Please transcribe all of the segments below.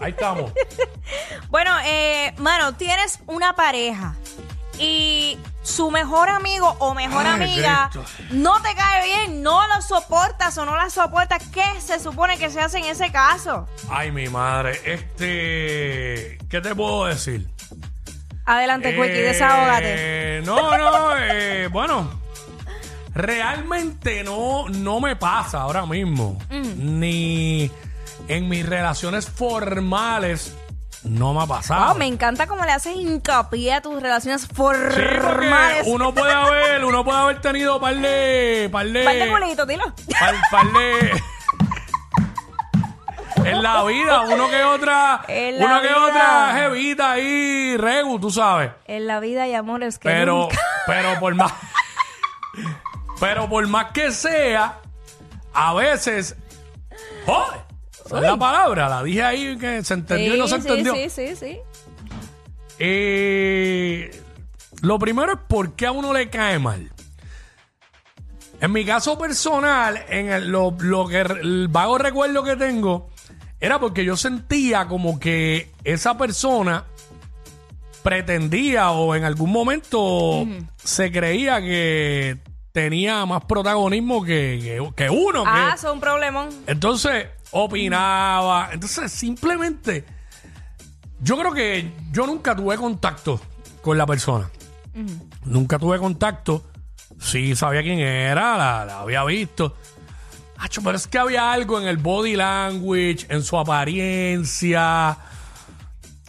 Ahí estamos. Bueno, eh, mano, tienes una pareja y su mejor amigo o mejor Ay, amiga no te cae bien, no lo soportas o no la soportas. ¿Qué se supone que se hace en ese caso? Ay, mi madre. Este. ¿Qué te puedo decir? Adelante, desahógate. Eh, No, no, eh, bueno. Realmente no, no me pasa ahora mismo. Ni en mis relaciones formales no me ha pasado. Oh, me encanta cómo le haces hincapié a tus relaciones Sí, porque formales. uno puede haber, uno puede haber tenido par de, par de, Par de culitos, dilo. par, par de- en la vida, uno que otra, En la uno que otra jevita ahí, regu, tú sabes. En la vida hay amores que Pero, nunca- pero por más, pero por más que sea, a veces, joder, es la palabra, la dije ahí que se entendió y no se Sí, entendió. Sí, sí, sí, sí. Eh, lo primero es por qué a uno le cae mal. En mi caso personal, en el, lo, lo que el vago recuerdo que tengo era porque yo sentía como que esa persona pretendía o en algún momento se creía que tenía más protagonismo que, que- que uno. que- Ah, son un problemón. entonces, opinaba. Entonces, simplemente, yo creo que yo nunca tuve contacto con la persona. Nunca tuve contacto. Sí sabía quién era, la, la había visto. Acho, pero es que había algo en el body language, en su apariencia,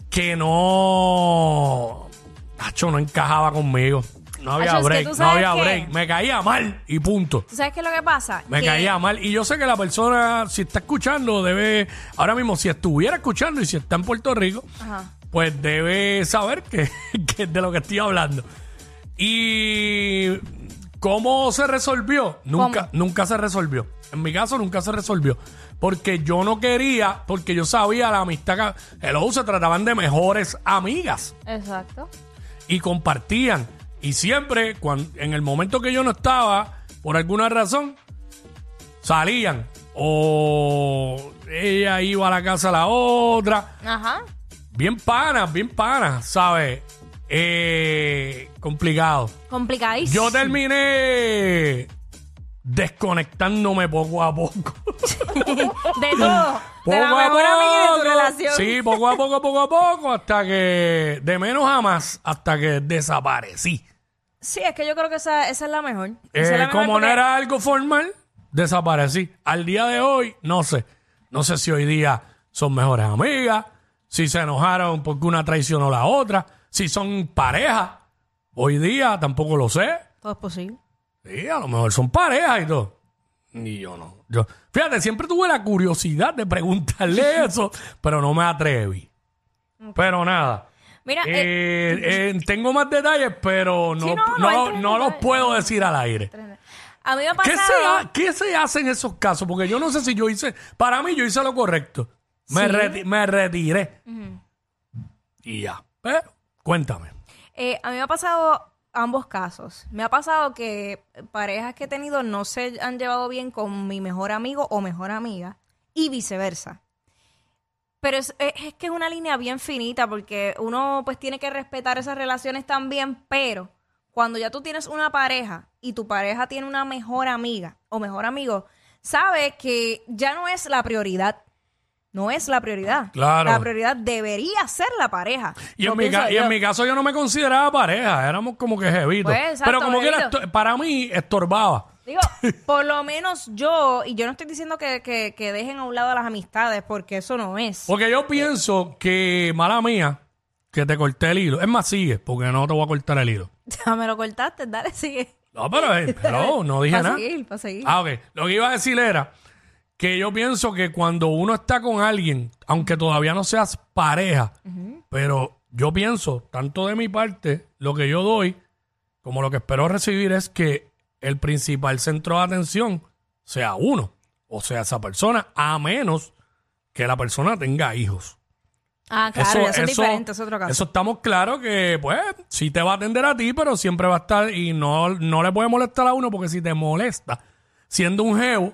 que no. Acho, no encajaba conmigo. No había Acho, es que break, tú no sabes había break. Me caía mal y punto. ¿Tú sabes qué es lo que pasa? Me Que- caía mal. Y yo sé que la persona, si está escuchando, debe. Ahora mismo, si estuviera escuchando y si está en Puerto Rico, Ajá. pues debe saber que, que de lo que estoy hablando. Y. ¿Cómo se resolvió? Nunca, nunca se resolvió. En mi caso, nunca se resolvió. Porque yo no quería, porque yo sabía la amistad que. Hello, se trataban de mejores amigas Exacto. y compartían. Y siempre, cuando, en el momento que yo no estaba, por alguna razón, salían. O ella iba a la casa de la otra. Ajá. Bien panas, bien panas, ¿sabes? Eh, complicado. Complicadísimo. Yo terminé desconectándome poco a poco. De todo. Poco de la a mejor de tu poco. relación. Sí, poco a poco, poco a poco, hasta que, de menos a más, hasta que desaparecí. Sí, es que yo creo que esa, esa es la mejor. Eh, Esa es la mejor como no porque- era algo formal, desaparecí. Al día de hoy, no sé. No sé si hoy día son mejores amigas, si se enojaron porque una traicionó a la otra, si son pareja. Hoy día tampoco lo sé. Todo es posible. Sí, a lo mejor son parejas y todo. Ni yo no. Yo, fíjate, siempre tuve la curiosidad de preguntarle eso, pero no me atreví. Pero nada. Mira, eh, Eh, tengo más detalles, pero no, Sí, no, no los detalles. puedo decir al aire. a mí me ha ¿Qué pasado... se, ha- qué se hace en esos casos? Porque yo no sé si yo hice. Para mí, yo hice lo correcto. Me, reti- me retiré. Y ya. Pero, cuéntame. Eh, a mí me ha pasado ambos casos. Me ha pasado que parejas que he tenido no se han llevado bien con mi mejor amigo o mejor amiga y viceversa. Pero es, es- es que es una línea bien finita porque uno pues tiene que respetar esas relaciones también, pero cuando ya tú tienes una pareja y tu pareja tiene una mejor amiga o mejor amigo, sabe que ya no es la prioridad. No es la prioridad. Claro. La prioridad debería ser la pareja. Y, en mi, y en caso yo no me consideraba pareja, éramos como que jevitos. Pues, exacto, Pero como que era para mí estorbaba. Digo, por lo menos yo, y yo no estoy diciendo que, que- que dejen a un lado las amistades, porque eso no es. Porque yo pienso que, mala mía, que te corté el hilo. Es más, sigue, porque no te voy a cortar el hilo. Ya me lo cortaste, dale, sigue. No, pero eh, no, no dije Para nada. seguir, para seguir. Ah, ok. Lo que iba a decir era que yo pienso que cuando uno está con alguien, aunque todavía no seas pareja, pero yo pienso, tanto de mi parte, lo que yo doy, como lo que espero recibir es que el principal centro de atención sea uno, o sea, esa persona, a menos que la persona tenga hijos. Ah, claro, ya eso es diferente, es otro caso. Eso estamos claros que, pues, sí te va a atender a ti, pero siempre va a estar y no, no le puede molestar a uno porque si te molesta, siendo un geo,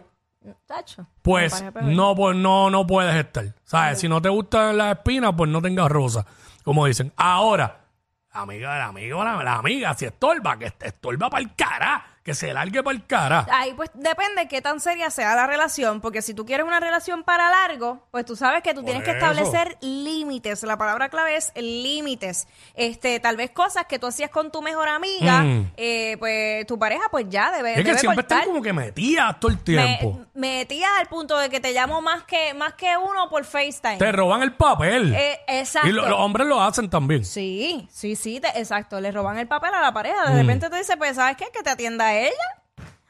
Tacho. pues no, pues no, no puedes estar. ¿Sabes? Si no te gustan las espinas, pues no tengas rosa, como dicen. Ahora, amiga, la amiga, la, la amiga, si estorba, que estorba para el cara, que se largue para el cara. Ahí pues depende qué tan seria sea la relación, porque si tú quieres una relación para largo, pues tú sabes que tú tienes que eso. establecer límites. La palabra clave es límites. Este, tal vez cosas que tú hacías con tu mejor amiga, Mm. eh, pues tu pareja pues ya debe, Es que debe siempre cortar. están como que metidas todo el Me, tiempo. metías al punto de que te llamo más que más que uno por FaceTime. Te roban el papel. Eh, exacto. y lo- los hombres lo hacen también. Sí, sí, sí, te- exacto. Le roban el papel a la pareja. De Mm. repente tú dices, pues, ¿sabes qué? Que te atienda ella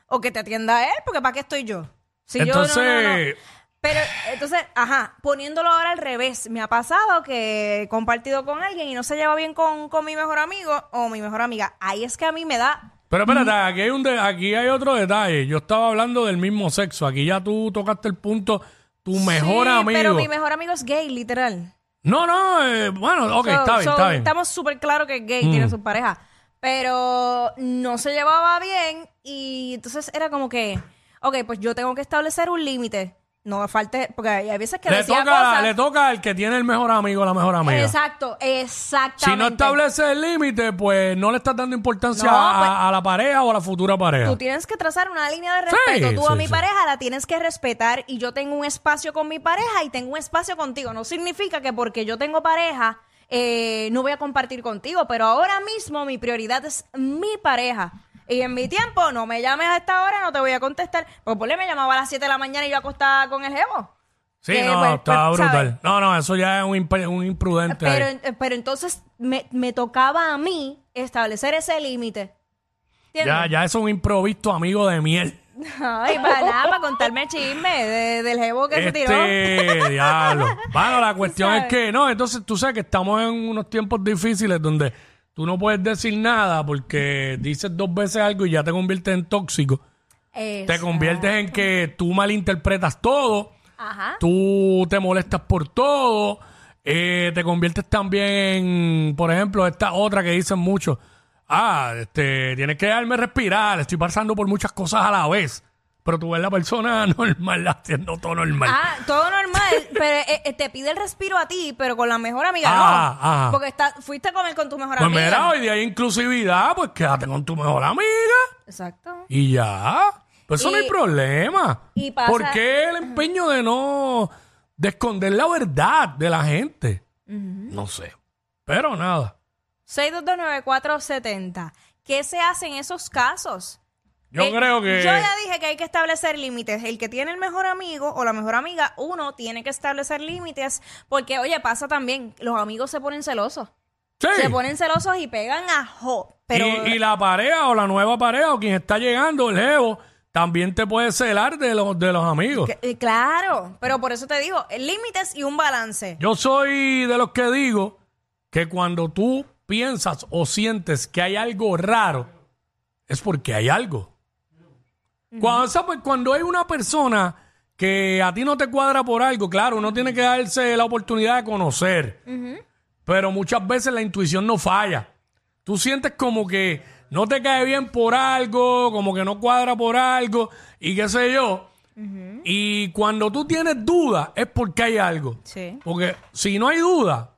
o que te atienda él, porque ¿para qué estoy yo? Si yo no, no, no. Pero, entonces, ajá, poniéndolo ahora al revés, me ha pasado que he compartido con alguien y no se lleva bien con, con mi mejor amigo o mi mejor amiga. Ahí es que a mí me da... pero espérate, aquí hay, un de- aquí hay otro detalle. Yo estaba hablando del mismo sexo. Aquí ya tú tocaste el punto, tu mejor Sí, amigo. Pero mi mejor amigo es gay, literal. No, no, eh, bueno, ok, So- está bien, so, está bien. Estamos súper claros que es gay, Mm. tiene su pareja. Pero no se llevaba bien y entonces era como que, ok, pues yo tengo que establecer un límite. No falte, porque hay veces que Le decía toca, cosas. le toca al que tiene el mejor amigo o la mejor amiga. Exacto, exactamente. Si no establece el límite, pues no le estás dando importancia No, a, pues- a la pareja o a la futura pareja. Tú tienes que trazar una línea de respeto. Sí, Tú a sí, mi sí. pareja la tienes que respetar y yo tengo un espacio con mi pareja y tengo un espacio contigo. No significa que porque yo tengo pareja eh, no voy a compartir contigo, pero ahora mismo mi prioridad es mi pareja. Y en mi tiempo, no me llames a esta hora, no te voy a contestar. Porque por me llamaba a las 7 de la mañana y yo acostada con el jevo. sí, que, no, pues, está pues, brutal. ¿sabes? No, no, eso ya es un, imp- un imprudente. Pero, ahí. pero entonces me, me tocaba a mí establecer ese límite. Ya, ya es un improvisto amigo de miel. Ay, para nada, para contarme chisme de- del jevo que se tiró. Este, diablo. Bueno, la cuestión es sabes. que, no, entonces tú sabes que estamos en unos tiempos difíciles donde tú no puedes decir nada porque dices dos veces algo y ya te conviertes en tóxico. Te conviertes en que tú malinterpretas todo, Ajá. tú te molestas por todo, eh, te conviertes también en, por ejemplo, esta otra que dicen mucho, ah, este, tienes que dejarme respirar, estoy pasando por muchas cosas a la vez, pero tú ves la persona normal haciendo todo normal. Ah, todo normal, pero eh, eh, te pide el respiro a ti, pero con la mejor amiga Ah, no. ajá. Porque está, fuiste a comer con tu mejor pues amiga. mira, hoy día hay inclusividad, pues quédate con tu mejor amiga Exacto. y ya. Pues eso no Y- hay problema. y pasa- ¿Por qué el empeño de no de esconder la verdad de la gente? No sé. Pero nada. 6229470. ¿Qué se hace en esos casos? Yo Eh, creo que Yo ya dije que hay que establecer límites. El que tiene el mejor amigo o la mejor amiga, uno tiene que establecer límites. Porque, oye, pasa también, los amigos se ponen celosos. sí. Se ponen celosos y pegan a jo. Pero, y, y la pareja o la nueva pareja o quien está llegando, el jevo, también te puede celar de los, de los amigos. que- eh, claro, pero por eso te digo, eh, límites y un balance. Yo soy de los que digo que cuando tú piensas o sientes que hay algo raro, es porque hay algo. Cuando, esa- pues, cuando hay una persona que a ti no te cuadra por algo, claro, uno tiene que darse la oportunidad de conocer. Pero muchas veces la intuición no falla. Tú sientes como que no te cae bien por algo, como que no cuadra por algo, y qué sé yo. Y cuando tú tienes duda, es porque hay algo. Sí. Porque si no hay duda,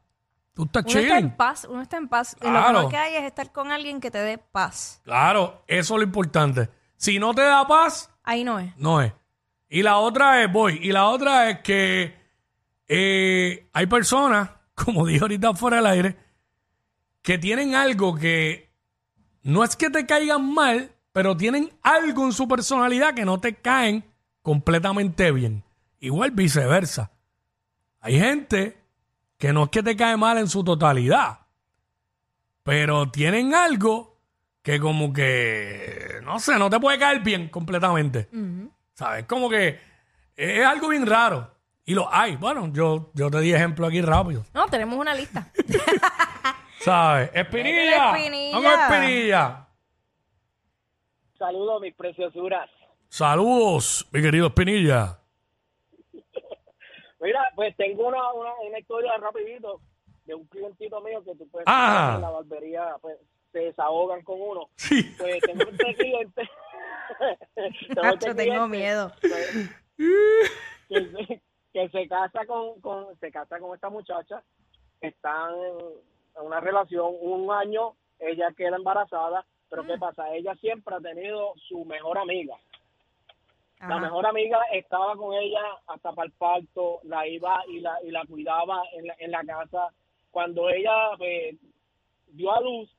tú estás Uno está en paz, uno está en paz. Y Lo mejor que hay es estar con alguien que te dé paz. Claro, eso es lo importante. Si no te da paz, Ahí no es. no es. Y la otra es, voy, y la otra es que eh, hay personas, como dije ahorita fuera del aire, que tienen algo que no es que te caigan mal, pero tienen algo en su personalidad que no te caen completamente bien. Igual viceversa. Hay gente que no es que te cae mal en su totalidad, pero tienen algo que como que, no sé, no te puede caer bien completamente. ¿Sabes? Como que es algo bien raro. Y lo hay. Bueno, yo, yo te di ejemplo aquí rápido. No, tenemos una lista. ¿Sabes? Espinilla. Espinilla. Vamos a Espinilla. Saludos, mis preciosuras. Saludos, mi querido Espinilla. Mira, pues tengo una, una, una historia rapidito de un clientito mío que tú puedes Ajá. en la barbería, pues se desahogan con uno. Sí. Pues tengo este cliente. Nacho, tengo cliente, miedo. pues, que, se, que se casa con, con se casa con esta muchacha, están en una relación un año, ella queda embarazada, pero ¿qué pasa? Ella siempre ha tenido su mejor amiga. La mejor amiga estaba con ella hasta para el parto, la iba y la, y la cuidaba en la, en la casa. Cuando ella pues, dio a luz,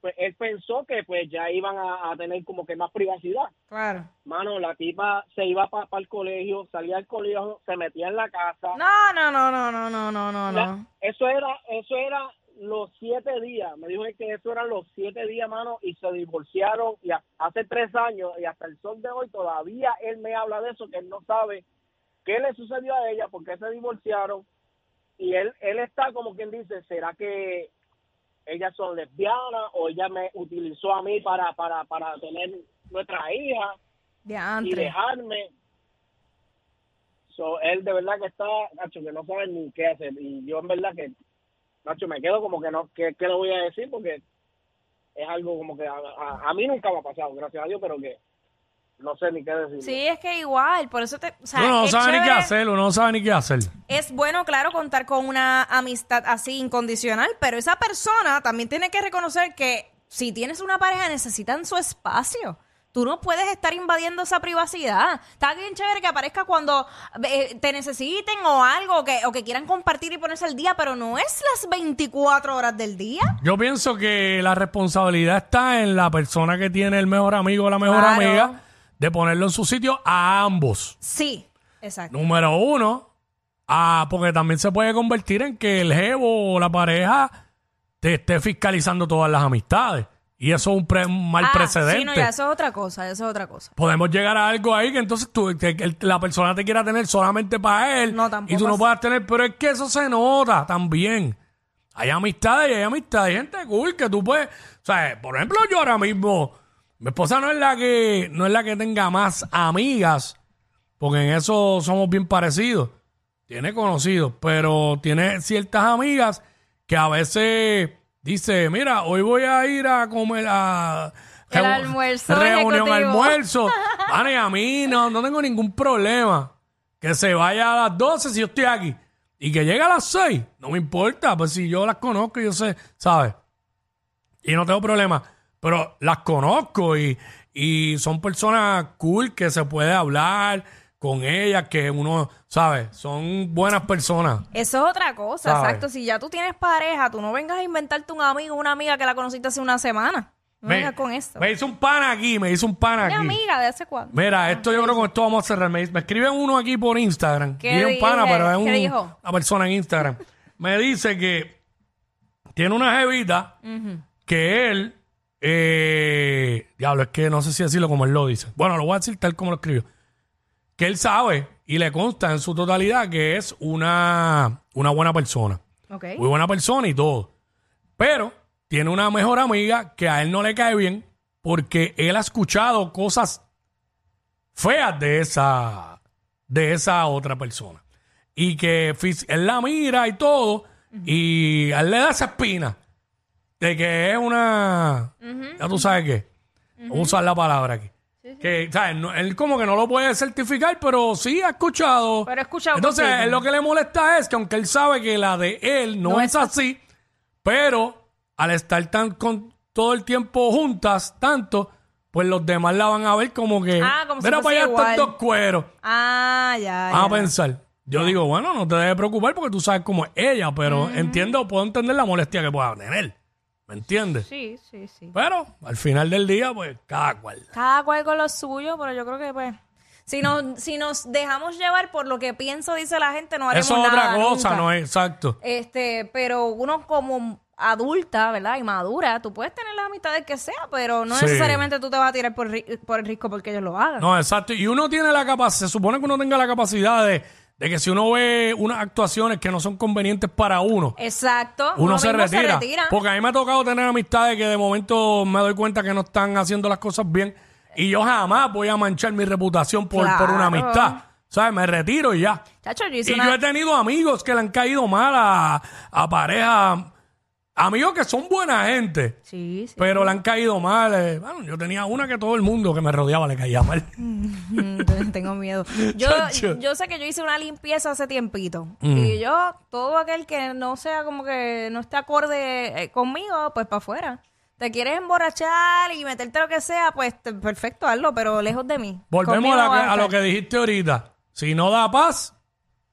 pues él pensó que pues ya iban a, a tener como que más privacidad. Claro. Mano, la tipa se iba para el colegio, salía del colegio, se metía en la casa. No, no, no, no, no, no, no, no, La- no. eso era, eso era los siete días. Me dijo que eso eran los siete días, mano, y se divorciaron y ha- hace tres años y hasta el sol de hoy todavía él me habla de eso, que él no sabe qué le sucedió a ella, por qué se divorciaron. Y él, él está como quien dice, ¿será que ellas son lesbianas o ella me utilizó a mí para, para, para tener nuestra hija? y dejarme. So, él de verdad que está, Nacho, que no sabe ni qué hacer. Y yo en verdad que, Nacho, me quedo como que no, ¿qué, qué le voy a decir? Porque es algo como que a, a- a mí nunca me ha pasado, gracias a Dios, pero que no sé ni qué decir. Sí, es que igual, por eso te... O sea, Uno no es sabe ni qué hacer, uno no sabe ni qué hacer. Es bueno, claro, contar con una amistad así incondicional, pero esa persona también tiene que reconocer que si tienes una pareja necesitan su espacio. Tú no puedes estar invadiendo esa privacidad. Está bien chévere que aparezca cuando eh, te necesiten o algo, o que, o que quieran compartir y ponerse al día, pero no es las 24 horas del día. Yo pienso que la responsabilidad está en la persona que tiene el mejor amigo o la mejor Claro. amiga de ponerlo en su sitio a ambos. Sí, exacto. Número uno, ah, porque también se puede convertir en que el jevo o la pareja te esté fiscalizando todas las amistades. Y eso es un, pre- un mal Ah, precedente. Sí, no, ya eso es otra cosa, eso es otra cosa. Podemos llegar a algo ahí que entonces tú, que el- la persona te quiera tener solamente para él No, tampoco y tú no puedas tener, pero es que eso se nota también. Hay amistades y hay amistades, hay gente cool que tú puedes, o sea, por ejemplo, yo ahora mismo, mi esposa no es la que no es la que tenga más amigas, porque en eso somos bien parecidos. Tiene conocidos, pero tiene ciertas amigas que a veces dice, mira, hoy voy a ir a comer a El reu- almuerzo reunión ejecutivo. almuerzo. Y a mí no, no tengo ningún problema que se vaya a las 12 si yo estoy aquí y que llegue a las 6, no me importa, pues si yo las conozco, yo sé, ¿sabes? Y no tengo problema, pero las conozco y, y son personas cool que se puede hablar con ellas, que uno, ¿sabes? Son buenas personas. Eso es otra cosa, ¿Sabes? exacto. Si ya tú tienes pareja, tú no vengas a inventarte un amigo o una amiga que la conociste hace una semana. No Me, vengas con esto. me hizo un pan aquí, me hizo un pan Mi aquí. amiga de hace cuándo. Mira, esto yo creo que con esto vamos a cerrar. Me, me escribe uno aquí por Instagram. ¿Qué un pana, pero es ¿Qué un- dijo? una persona en Instagram. me dice que tiene una jevita que él, eh, diablo, es que no sé si decirlo como él lo dice. Bueno, lo voy a decir tal como lo escribió. Que él sabe y le consta en su totalidad que es una, una buena persona. Muy buena persona y todo. Pero tiene una mejor amiga que a él no le cae bien porque él ha escuchado cosas feas de esa, de esa otra persona. Y que él la mira y todo y a él le da esa espina de que es una... Ya tú sabes qué. Vamos a usar la palabra aquí. Que, ¿sabes? No- él como que no lo puede certificar, pero sí ha escuchado. Pero ha escuchado Entonces, él lo que le molesta es que aunque él sabe que la de él no, No es es así, pero al estar tan con todo el tiempo juntas, tanto, pues los demás la van a ver como que. Ah, como si mira fuese para allá estos dos cueros. Ah, ya. Van a pensar. Yo digo, bueno, no te debes preocupar porque tú sabes cómo es ella, pero entiendo, puedo entender la molestia que pueda tener. ¿Me entiendes? Sí, sí, sí. Pero al final del día, pues cada cual. Cada cual con lo suyo, pero yo creo que pues. Si nos, si nos dejamos llevar por lo que pienso, dice la gente, no haremos Eso es otra cosa, nunca. no es exacto. Este, pero uno como adulta, ¿verdad? Y madura, tú puedes tener las amistades que sea, pero no Sí. necesariamente tú te vas a tirar por, ri- por el risco porque ellos lo hagan. No, exacto. Y uno tiene la capacidad, se supone que uno tenga la capacidad de, de que si uno ve unas actuaciones que no son convenientes para uno, Exacto. uno, se, mismo retira. Porque a mí me ha tocado tener amistades que de momento me doy cuenta que no están haciendo las cosas bien. Y yo jamás voy a manchar mi reputación por, por una Claro. amistad. ¿Sabes? Me retiro y ya. Chacho, yo Y yo he tenido amigos que le han caído mal a, a parejas amigos que son buena gente, Sí, sí. pero le han caído mal. eh. Bueno, yo tenía una que todo el mundo que me rodeaba le caía mal. Mm, Tengo miedo. Yo, Chacho. yo sé que yo hice una limpieza hace tiempito. Mm. Y yo, todo aquel que no sea como que no esté acorde eh, conmigo, pues para afuera. Te quieres emborrachar y meterte lo que sea, pues te- perfecto, hazlo, pero lejos de mí. Volvemos a, la que- a lo que dijiste ahorita. Si no da paz,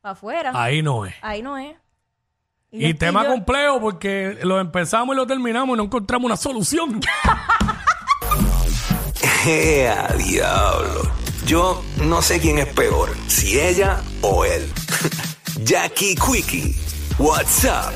Para afuera. ahí no es. Ahí no es. Y, yo- tema yo- complejo porque lo empezamos y lo terminamos y no encontramos una solución. ¡Ea, diablo! Yo no sé quién es peor, si ella o él. Jackie Quickie, WhatsApp